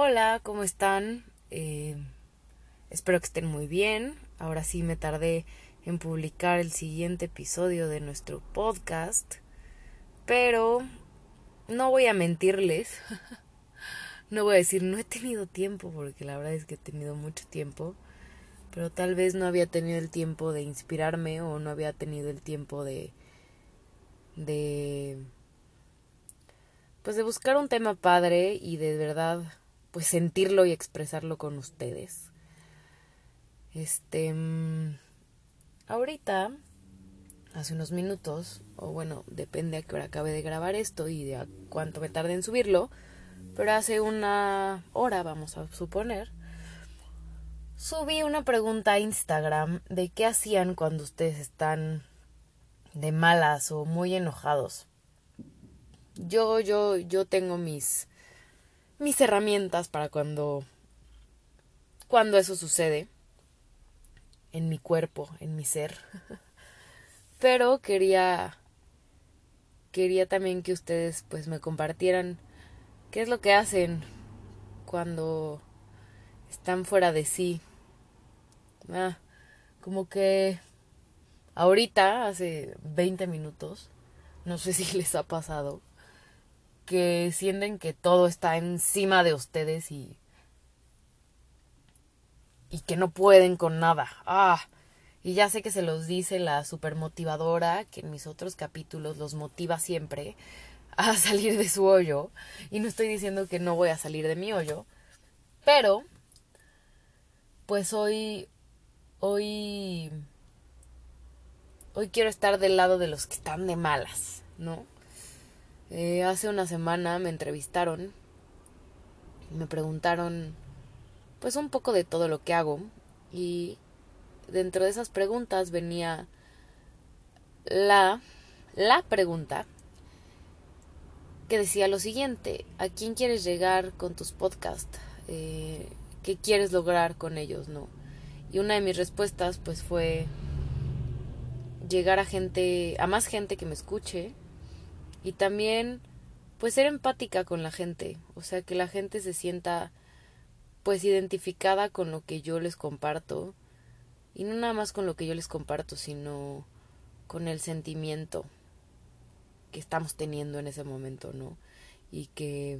Hola, ¿cómo están? Eh, espero que estén muy bien. Ahora sí me tardé en publicar el siguiente episodio de nuestro podcast, pero no voy a mentirles. no voy a decir no he tenido tiempo, porque la verdad es que he tenido mucho tiempo, pero tal vez no había tenido el tiempo de inspirarme o no había tenido el tiempo de de pues de buscar un tema padre y de verdad pues sentirlo y expresarlo con ustedes. Este mm, ahorita hace unos minutos o bueno, depende a qué hora acabe de grabar esto y de a cuánto me tarde en subirlo, pero hace una hora, vamos a suponer, subí una pregunta a Instagram de qué hacían cuando ustedes están de malas o muy enojados. Yo, yo, yo tengo mis, mis herramientas para cuando, cuando eso sucede en mi cuerpo, en mi ser. Pero quería, quería también que ustedes pues me compartieran qué es lo que hacen cuando están fuera de sí. Ah, como que ahorita, hace 20 minutos, no sé si les ha pasado, que sienten que todo está encima de ustedes y y que no pueden con nada. Ah, y ya sé que se los dice la supermotivadora que en mis otros capítulos los motiva siempre a salir de su hoyo y no estoy diciendo que no voy a salir de mi hoyo, pero pues hoy hoy hoy quiero estar del lado de los que están de malas, ¿no? Eh, hace una semana me entrevistaron me preguntaron pues un poco de todo lo que hago y dentro de esas preguntas venía la la pregunta que decía lo siguiente ¿a quién quieres llegar con tus podcasts? Eh, ¿qué quieres lograr con ellos? no y una de mis respuestas pues fue llegar a gente a más gente que me escuche y también pues ser empática con la gente, o sea, que la gente se sienta pues identificada con lo que yo les comparto y no nada más con lo que yo les comparto, sino con el sentimiento que estamos teniendo en ese momento, ¿no? Y que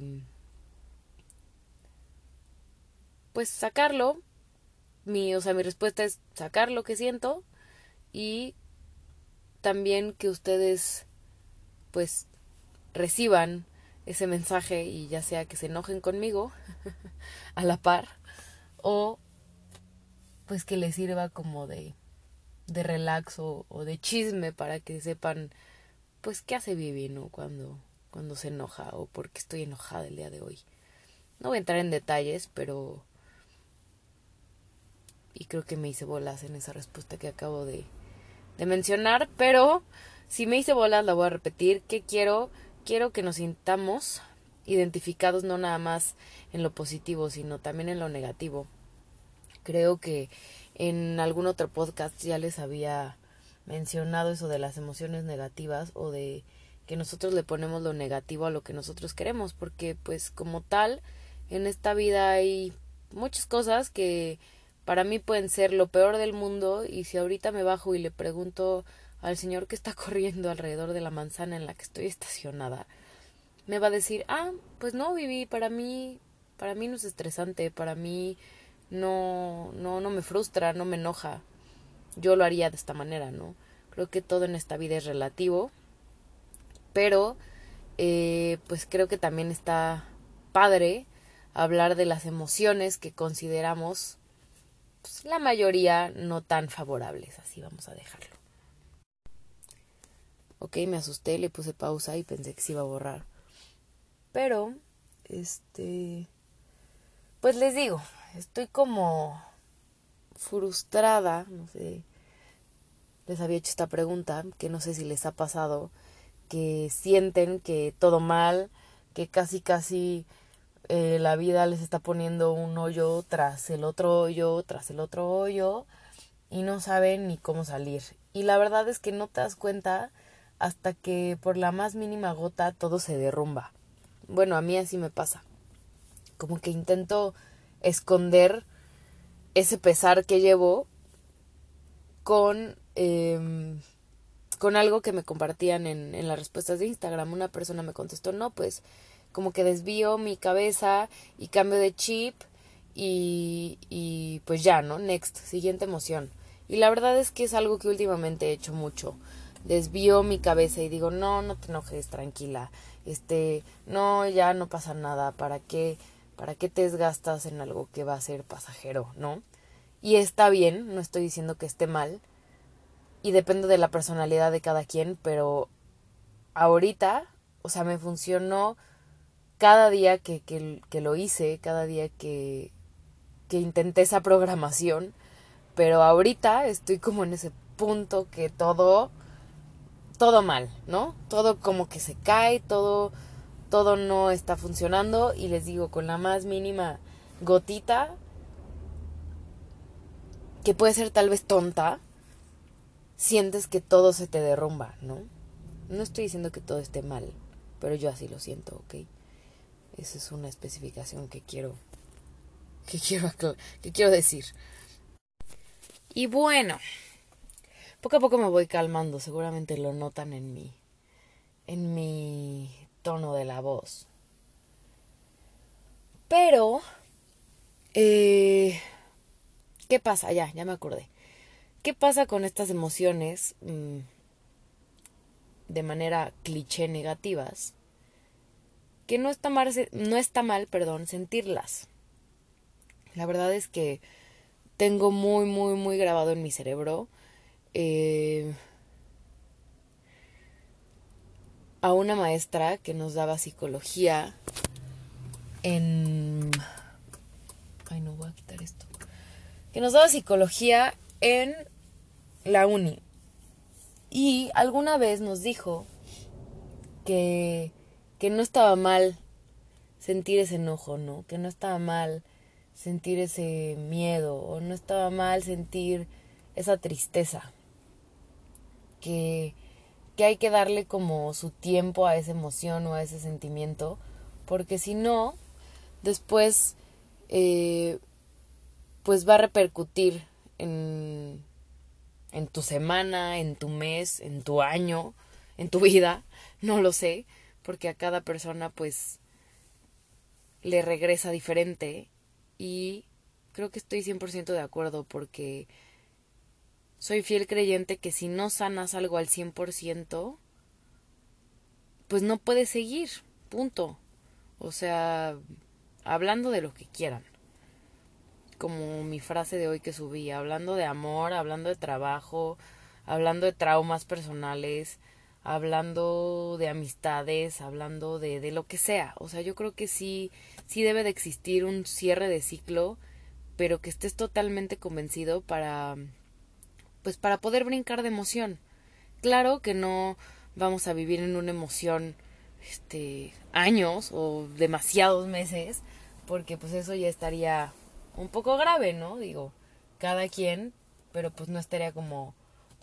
pues sacarlo, mi, o sea, mi respuesta es sacar lo que siento y también que ustedes pues reciban ese mensaje y ya sea que se enojen conmigo a la par o pues que les sirva como de de relax o, de chisme para que sepan pues qué hace Vivi, ¿no? Cuando, cuando se enoja o por qué estoy enojada el día de hoy. No voy a entrar en detalles, pero... Y creo que me hice bolas en esa respuesta que acabo de, de mencionar, pero si me hice bolas, la voy a repetir. ¿Qué quiero? Quiero que nos sintamos identificados no nada más en lo positivo, sino también en lo negativo. Creo que en algún otro podcast ya les había mencionado eso de las emociones negativas o de que nosotros le ponemos lo negativo a lo que nosotros queremos, porque pues como tal, en esta vida hay muchas cosas que para mí pueden ser lo peor del mundo y si ahorita me bajo y le pregunto al señor que está corriendo alrededor de la manzana en la que estoy estacionada, me va a decir, ah, pues no, viví, para mí, para mí no es estresante, para mí no, no, no me frustra, no me enoja. Yo lo haría de esta manera, ¿no? Creo que todo en esta vida es relativo, pero eh, pues creo que también está padre hablar de las emociones que consideramos pues, la mayoría no tan favorables, así vamos a dejarlo. Ok, me asusté, le puse pausa y pensé que se iba a borrar. Pero, este, pues les digo, estoy como frustrada, no sé, les había hecho esta pregunta, que no sé si les ha pasado, que sienten que todo mal, que casi casi eh, la vida les está poniendo un hoyo tras el otro hoyo, tras el otro hoyo, y no saben ni cómo salir. Y la verdad es que no te das cuenta hasta que por la más mínima gota todo se derrumba. Bueno, a mí así me pasa. como que intento esconder ese pesar que llevo con, em, con algo que me compartían en, en las respuestas de Instagram. Una persona me contestó, no, pues como que desvío mi cabeza y cambio de chip y, y pues ya, ¿no? Next, siguiente emoción. Y la verdad es que es algo que últimamente he hecho mucho. Desvío mi cabeza y digo, no, no te enojes, tranquila. Este, no, ya no pasa nada. ¿Para qué, para qué te desgastas en algo que va a ser pasajero, no? Y está bien, no estoy diciendo que esté mal. Y depende de la personalidad de cada quien, pero ahorita, o sea, me funcionó cada día que, que, que lo hice, cada día que, que intenté esa programación. Pero ahorita estoy como en ese punto que todo, todo mal, ¿no? Todo como que se cae, todo, todo no está funcionando. Y les digo, con la más mínima gotita que puede ser tal vez tonta, sientes que todo se te derrumba, ¿no? No estoy diciendo que todo esté mal, pero yo así lo siento, ¿ok? Esa es una especificación que quiero que quiero que quiero decir. Y bueno, poco a poco me voy calmando, seguramente lo notan en mi en mi tono de la voz. Pero eh ¿Qué pasa? Ya, ya me acordé. ¿Qué pasa con estas emociones mm, de manera cliché negativas? Que no está mal, no está mal, perdón, sentirlas. La verdad es que tengo muy, muy, muy grabado en mi cerebro eh, a una maestra que nos daba psicología en... Ay, no voy a quitar esto que nos daba psicología en la uni. Y alguna vez nos dijo que, que no estaba mal sentir ese enojo, ¿no? Que no estaba mal sentir ese miedo o no estaba mal sentir esa tristeza. Que, que hay que darle como su tiempo a esa emoción o a ese sentimiento, porque si no, después eh, pues va a repercutir en, en tu semana, en tu mes, en tu año, en tu vida, no lo sé, porque a cada persona pues le regresa diferente y creo que estoy 100% de acuerdo porque soy fiel creyente que si no sanas algo al 100%, pues no puedes seguir, punto. O sea, hablando de lo que quieran como mi frase de hoy que subí, hablando de amor, hablando de trabajo, hablando de traumas personales, hablando de amistades, hablando de, de lo que sea. O sea, yo creo que sí, sí debe de existir un cierre de ciclo, pero que estés totalmente convencido para, pues para poder brincar de emoción. Claro que no vamos a vivir en una emoción, este, años o demasiados meses, porque pues eso ya estaría un poco grave, ¿no? Digo, cada quien, pero pues no estaría como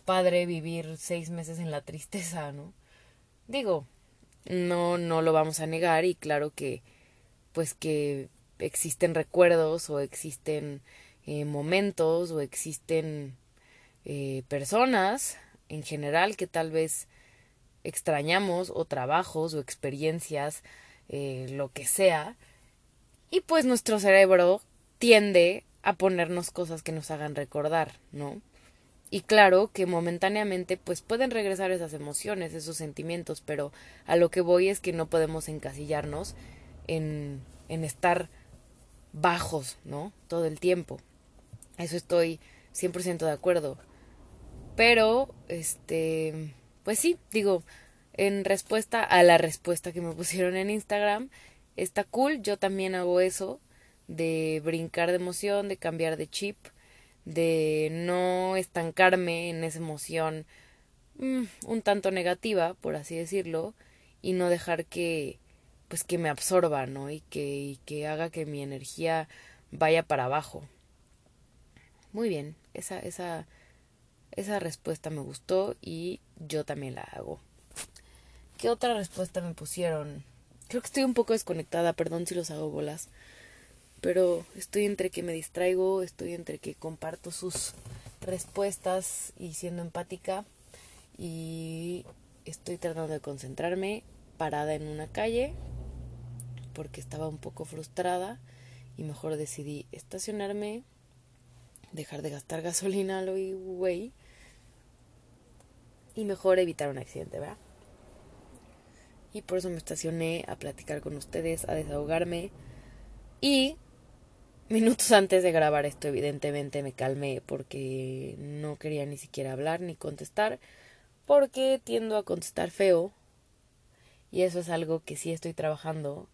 padre vivir seis meses en la tristeza, ¿no? Digo, no, no lo vamos a negar y claro que, pues que existen recuerdos o existen eh, momentos o existen eh, personas en general que tal vez extrañamos o trabajos o experiencias, eh, lo que sea, y pues nuestro cerebro tiende a ponernos cosas que nos hagan recordar, ¿no? Y claro que momentáneamente pues pueden regresar esas emociones, esos sentimientos, pero a lo que voy es que no podemos encasillarnos en, en estar bajos, ¿no? Todo el tiempo. Eso estoy 100% de acuerdo. Pero, este, pues sí, digo, en respuesta a la respuesta que me pusieron en Instagram, está cool, yo también hago eso, de brincar de emoción, de cambiar de chip, de no estancarme en esa emoción mm, un tanto negativa, por así decirlo, y no dejar que pues que me absorba, ¿no? Y que, y que haga que mi energía vaya para abajo. Muy bien, esa, esa, esa respuesta me gustó y yo también la hago. ¿Qué otra respuesta me pusieron? Creo que estoy un poco desconectada, perdón si los hago bolas. pero estoy entre que me distraigo, estoy entre que comparto sus respuestas y siendo empática y estoy tratando de concentrarme parada en una calle porque estaba un poco frustrada y mejor decidí estacionarme, dejar de gastar gasolina lo güey y mejor evitar un accidente, ¿verdad? Y por eso me estacioné a platicar con ustedes, a desahogarme y minutos antes de grabar esto evidentemente me calmé porque no quería ni siquiera hablar ni contestar porque tiendo a contestar feo y eso es algo que sí estoy trabajando,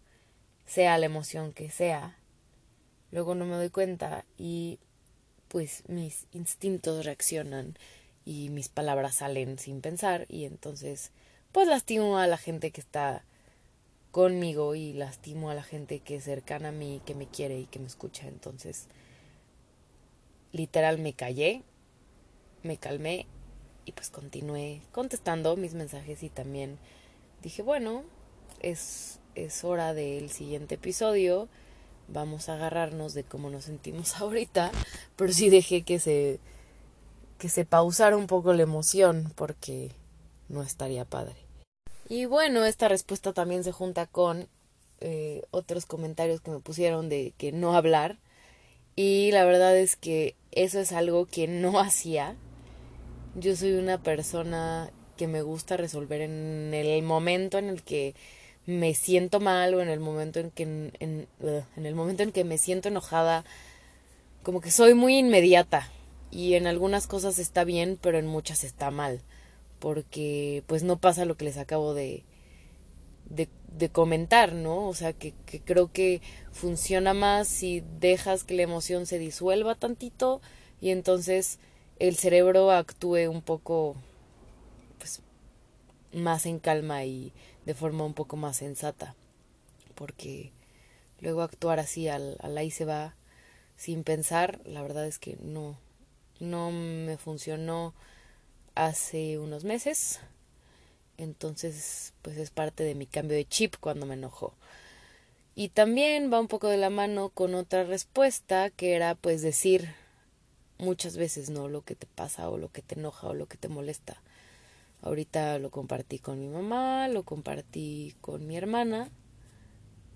sea la emoción que sea. Luego no me doy cuenta y pues mis instintos reaccionan y mis palabras salen sin pensar y entonces pues lastimo a la gente que está conmigo y lastimo a la gente que es cercana a mí, que me quiere y que me escucha. Entonces, literal me callé, me calmé y pues continué contestando mis mensajes y también dije, bueno, es, es hora del siguiente episodio, vamos a agarrarnos de cómo nos sentimos ahorita, pero sí dejé que se, que se pausara un poco la emoción porque no estaría padre. Y bueno, esta respuesta también se junta con eh, otros comentarios que me pusieron de que no hablar. Y la verdad es que eso es algo que no hacía yo soy una persona que me gusta resolver en el momento en el que me siento mal o en el momento en que en, en, el momento en que me siento enojada como que soy muy inmediata y en algunas cosas está bien pero en muchas está mal porque pues no pasa lo que les acabo de de, comentar no o sea que, que creo que funciona más si dejas que la emoción se disuelva tantito y entonces el cerebro actúe un poco pues más en calma y de forma un poco más sensata porque luego actuar así al, al ahí se va sin pensar la verdad es que no no me funcionó hace unos meses entonces pues es parte de mi cambio de chip cuando me enojó y también va un poco de la mano con otra respuesta que era pues decir muchas veces, ¿no? Lo que te pasa o lo que te enoja o lo que te molesta. Ahorita lo compartí con mi mamá, lo compartí con mi hermana,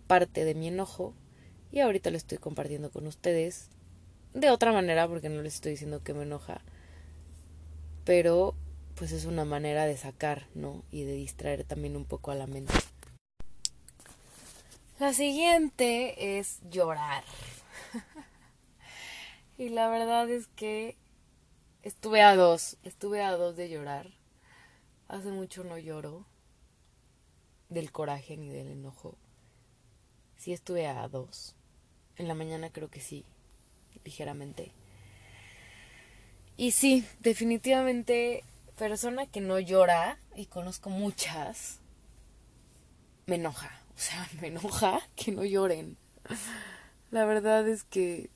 parte de mi enojo, y ahorita lo estoy compartiendo con ustedes de otra manera porque no les estoy diciendo que me enoja, pero pues es una manera de sacar, ¿no? Y de distraer también un poco a la mente. La siguiente es llorar. Y la verdad es que estuve a dos, estuve a dos de llorar. Hace mucho no lloro del coraje ni del enojo. Sí estuve a dos. En la mañana creo que sí, ligeramente. Y sí, definitivamente persona que no llora, y conozco muchas, me enoja. O sea, me enoja que no lloren. La verdad es que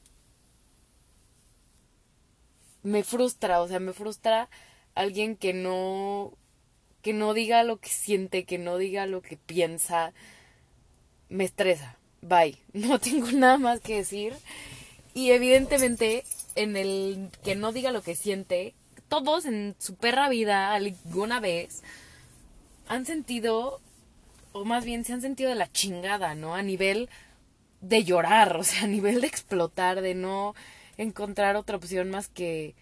me frustra, o sea, me frustra alguien que no que no diga lo que siente, que no diga lo que piensa, me estresa. Bye. No tengo nada más que decir. Y evidentemente, en el que no diga lo que siente, todos en su perra vida alguna vez han sentido, o más bien se han sentido de la chingada, ¿no? A nivel de llorar, o sea, a nivel de explotar, de no encontrar otra opción más que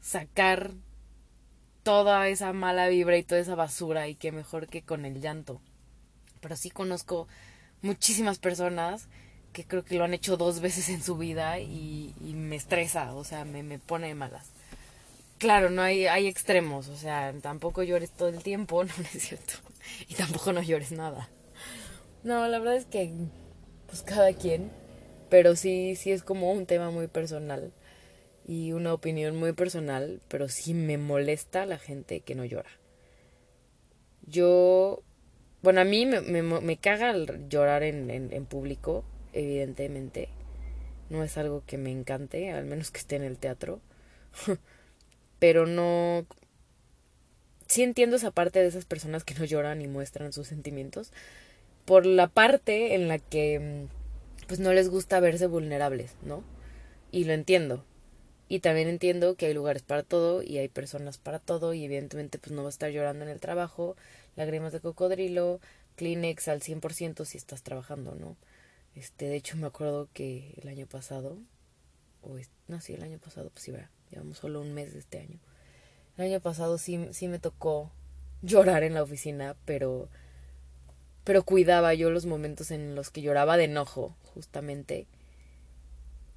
sacar toda esa mala vibra y toda esa basura y que mejor que con el llanto. Pero sí conozco muchísimas personas que creo que lo han hecho dos veces en su vida y, me estresa, o sea, me, me pone malas. Claro, no hay, hay extremos, o sea, tampoco llores todo el tiempo, no, no es cierto. Y tampoco no llores nada. No, la verdad es que, pues cada quien pero sí, sí es como un tema muy personal y una opinión muy personal, pero sí me molesta la gente que no llora. Yo, bueno, a mí me, me, me caga llorar en, en, en público, evidentemente. No es algo que me encante, al menos que esté en el teatro. pero no... Sí entiendo esa parte de esas personas que no lloran y muestran sus sentimientos. Por la parte en la que mm, pues no les gusta verse vulnerables, ¿no? Y lo entiendo. Y también entiendo que hay lugares para todo y hay personas para todo y evidentemente pues no va a estar llorando en el trabajo, lágrimas de cocodrilo, Kleenex al 100% si estás trabajando, ¿no? Este, de hecho me acuerdo que el año pasado, o no, sí, el año pasado, pues sí, llevamos solo un mes de este año. El año pasado sí, sí me tocó llorar en la oficina, pero, pero cuidaba yo los momentos en los que lloraba de enojo, justamente.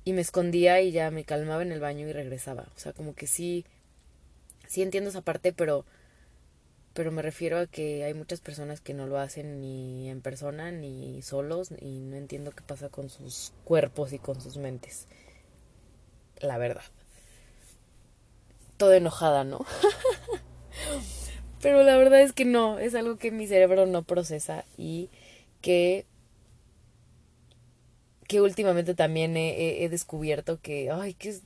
Y me escondía y ya me calmaba en el baño y regresaba. O sea, como que sí, sí entiendo esa parte, pero pero me refiero a que hay muchas personas que no lo hacen ni en persona ni solos y no entiendo qué pasa con sus cuerpos y con sus mentes. La verdad. Todo enojada, ¿no? pero la verdad es que no, es algo que mi cerebro no procesa y que que últimamente también he, he descubierto que, ay, que es,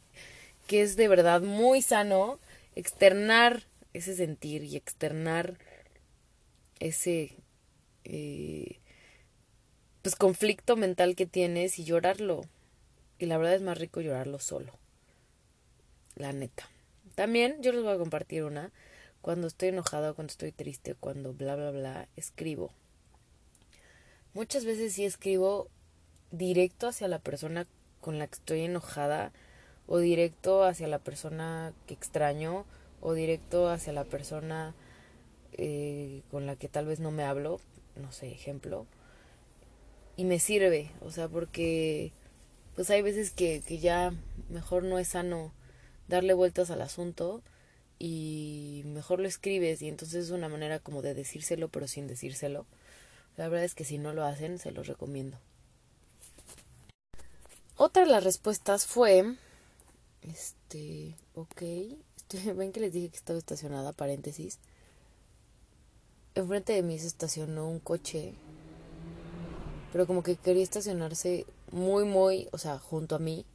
que es de verdad muy sano externar ese sentir y externar ese eh, pues conflicto mental que tienes y llorarlo. Y la verdad es más rico llorarlo solo. La neta. También yo les voy a compartir una. Cuando estoy enojada, cuando estoy triste, cuando bla bla bla, escribo. Muchas veces sí escribo directo hacia la persona con la que estoy enojada o directo hacia la persona que extraño o directo hacia la persona eh, con la que tal vez no me hablo, no sé, ejemplo, y me sirve, o sea, porque pues hay veces que, que ya mejor no es sano darle vueltas al asunto y mejor lo escribes y entonces es una manera como de decírselo pero sin decírselo. La verdad es que si no lo hacen, se los recomiendo. Otra de las respuestas fue, este, ok, ven que les dije que estaba estacionada, paréntesis. Enfrente de mí se estacionó un coche, pero como que quería estacionarse muy, muy, o sea, junto a mí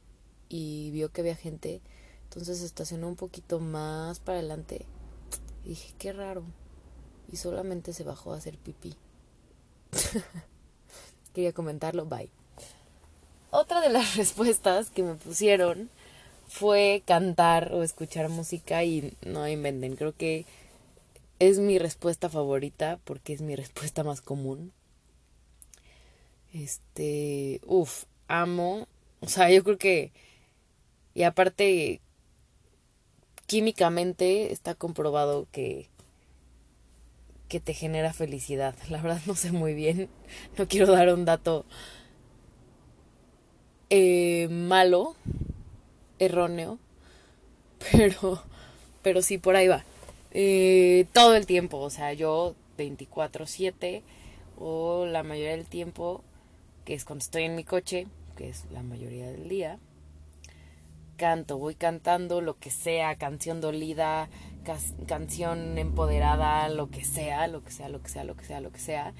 y vio que había gente, entonces se estacionó un poquito más para adelante. Y dije, qué raro. Y solamente se bajó a hacer pipí. Quería comentarlo, bye. Otra de las respuestas que me pusieron fue cantar o escuchar música y no inventen. Creo que es mi respuesta favorita porque es mi respuesta más común. Este, uff, amo. O sea, yo creo que... Y aparte, químicamente está comprobado que que te genera felicidad. La verdad no sé muy bien. No quiero dar un dato eh, malo erróneo, pero, pero sí, por ahí va. Eh, todo el tiempo, o sea, yo 24/7 o la mayoría del tiempo, que es cuando estoy en mi coche, que es la mayoría del día, canto, voy cantando lo que sea, canción dolida, canción empoderada, lo que sea, lo que sea, lo que sea, lo que sea, lo que sea,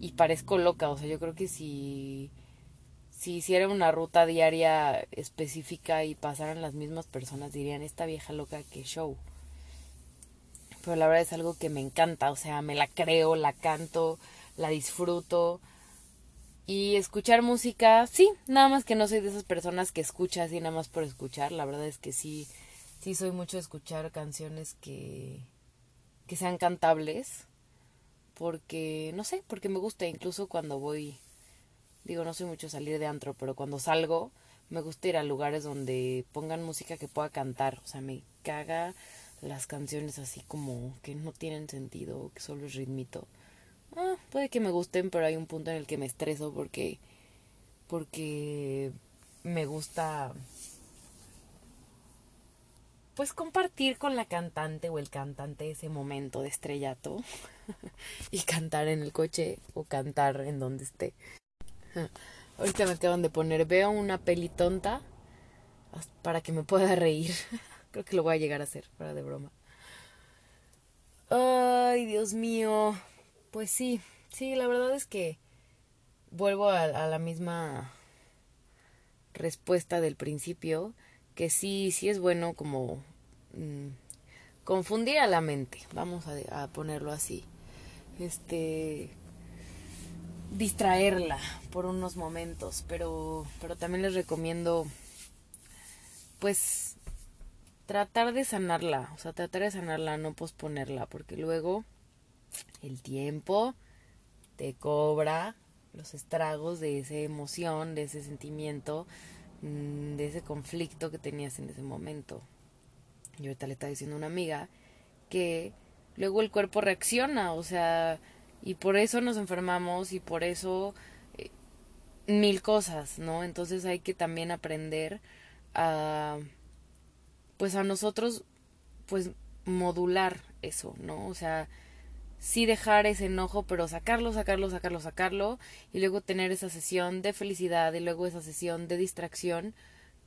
y parezco loca, o sea, yo creo que si si hiciera una ruta diaria específica y pasaran las mismas personas, dirían, esta vieja loca que show. Pero la verdad es algo que me encanta, o sea, me la creo, la canto, la disfruto. Y escuchar música, sí, nada más que no soy de esas personas que escucha así nada más por escuchar. La verdad es que sí, sí soy mucho de escuchar canciones que, que sean cantables. Porque, no sé, porque me gusta, incluso cuando voy Digo, no soy mucho salir de antro, pero cuando salgo me gusta ir a lugares donde pongan música que pueda cantar. O sea, me caga las canciones así como que no tienen sentido, que solo es ritmito. Ah, puede que me gusten, pero hay un punto en el que me estreso porque porque me gusta pues compartir con la cantante o el cantante ese momento de estrellato y cantar en el coche o cantar en donde esté. Ahorita me acaban de poner, veo una peli tonta para que me pueda reír. Creo que lo voy a llegar a hacer, para de broma. Ay, Dios mío. Pues sí, sí, la verdad es que vuelvo a, la misma respuesta del principio, que sí, sí es bueno como mm, confundir a la mente, vamos a, a ponerlo así. Este, distraerla por unos momentos, pero, pero también les recomiendo, pues, tratar de sanarla, o sea, tratar de sanarla, no posponerla, porque luego el tiempo te cobra los estragos de esa emoción, de ese sentimiento, mm, de ese conflicto que tenías en ese momento. Yo ahorita le estaba diciendo a una amiga que luego el cuerpo reacciona, o sea, y por eso nos enfermamos y por eso eh, mil cosas, ¿no? Entonces hay que también aprender a, pues a nosotros, pues modular eso, ¿no? O sea, sí dejar ese enojo, pero sacarlo, sacarlo, sacarlo, sacarlo, y luego tener esa sesión de felicidad y luego esa sesión de distracción,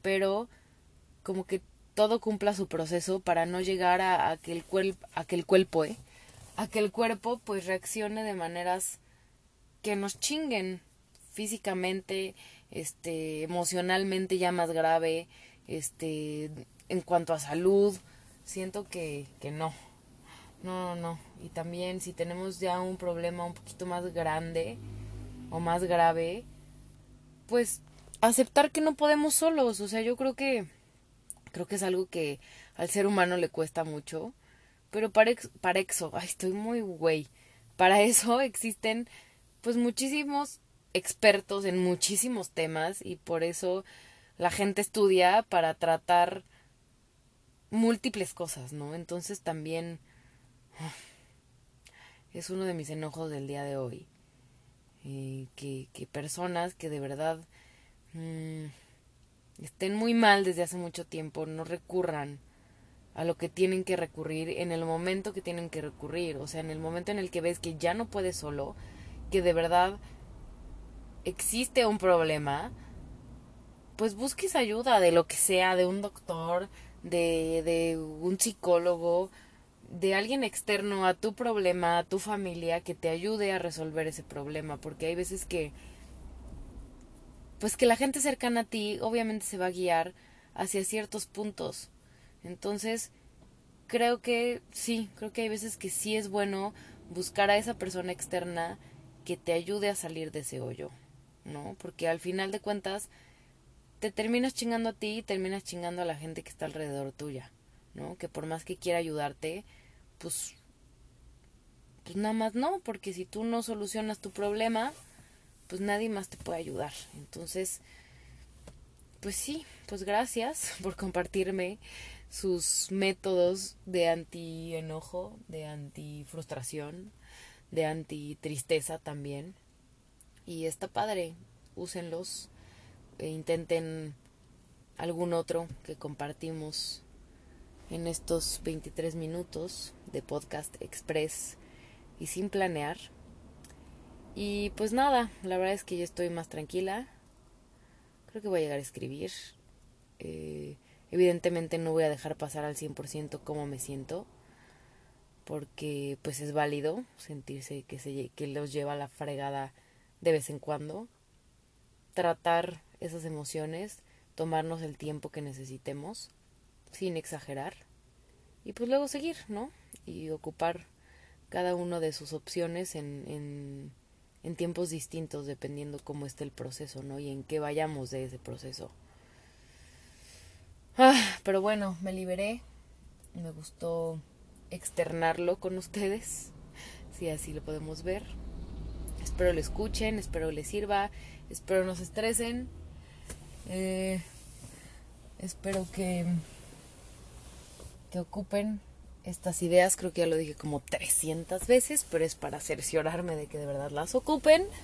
pero como que todo cumpla su proceso para no llegar a, a que el cuerpo, ¿eh? A que el cuerpo pues reaccione de maneras que nos chinguen físicamente, este, emocionalmente ya más grave, este, en cuanto a salud, siento que, que no, no, no, no. Y también si tenemos ya un problema un poquito más grande o más grave, pues aceptar que no podemos solos. O sea, yo creo que creo que es algo que al ser humano le cuesta mucho. Pero para, para eso, ay, estoy muy güey. Para eso existen pues muchísimos expertos en muchísimos temas y por eso la gente estudia para tratar múltiples cosas, ¿no? Entonces también es uno de mis enojos del día de hoy. Eh, que, que, personas que de verdad mm, estén muy mal desde hace mucho tiempo no recurran a lo que tienen que recurrir en el momento que tienen que recurrir. O sea, en el momento en el que ves que ya no puedes solo, que de verdad existe un problema, pues busques ayuda de lo que sea, de un doctor, de, de un psicólogo, de alguien externo a tu problema, a tu familia, que te ayude a resolver ese problema, porque hay veces que, pues que la gente cercana a ti obviamente se va a guiar hacia ciertos puntos. Entonces, creo que sí, creo que hay veces que sí es bueno buscar a esa persona externa que te ayude a salir de ese hoyo, ¿no? Porque al final de cuentas, te terminas chingando a ti y terminas chingando a la gente que está alrededor tuya, ¿no? Que por más que quiera ayudarte, pues, pues nada más no, porque si tú no solucionas tu problema, pues nadie más te puede ayudar. Entonces, pues sí, pues gracias por compartirme sus métodos de anti enojo, de anti frustración, de anti tristeza también. Y está padre, úsenlos e intenten algún otro que compartimos en estos 23 minutos de podcast express y sin planear. Y pues nada, la verdad es que yo estoy más tranquila. Creo que voy a llegar a escribir. Eh, evidentemente no voy a dejar pasar al 100% cómo me siento. Porque pues es válido sentirse que, se, que los lleva a la fregada de vez en cuando. Tratar esas emociones, tomarnos el tiempo que necesitemos, sin exagerar. Y pues luego seguir, ¿no? y ocupar cada una de sus opciones en, en, en tiempos distintos dependiendo cómo esté el proceso, ¿no? Y en qué vayamos de ese proceso. Ah, pero bueno, me liberé. Me gustó externarlo con ustedes, si así lo podemos ver. Espero lo escuchen, espero les sirva, espero no se estresen. Eh, espero que, que ocupen estas ideas, creo que ya lo dije como 300 veces, pero es para cerciorarme de que de verdad las ocupen.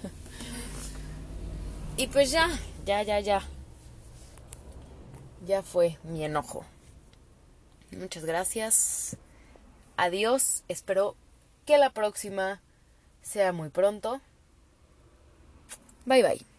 Y pues ya, ya, ya, ya. Ya fue mi enojo. Muchas gracias. Adiós. Espero que la próxima sea muy pronto. Bye bye.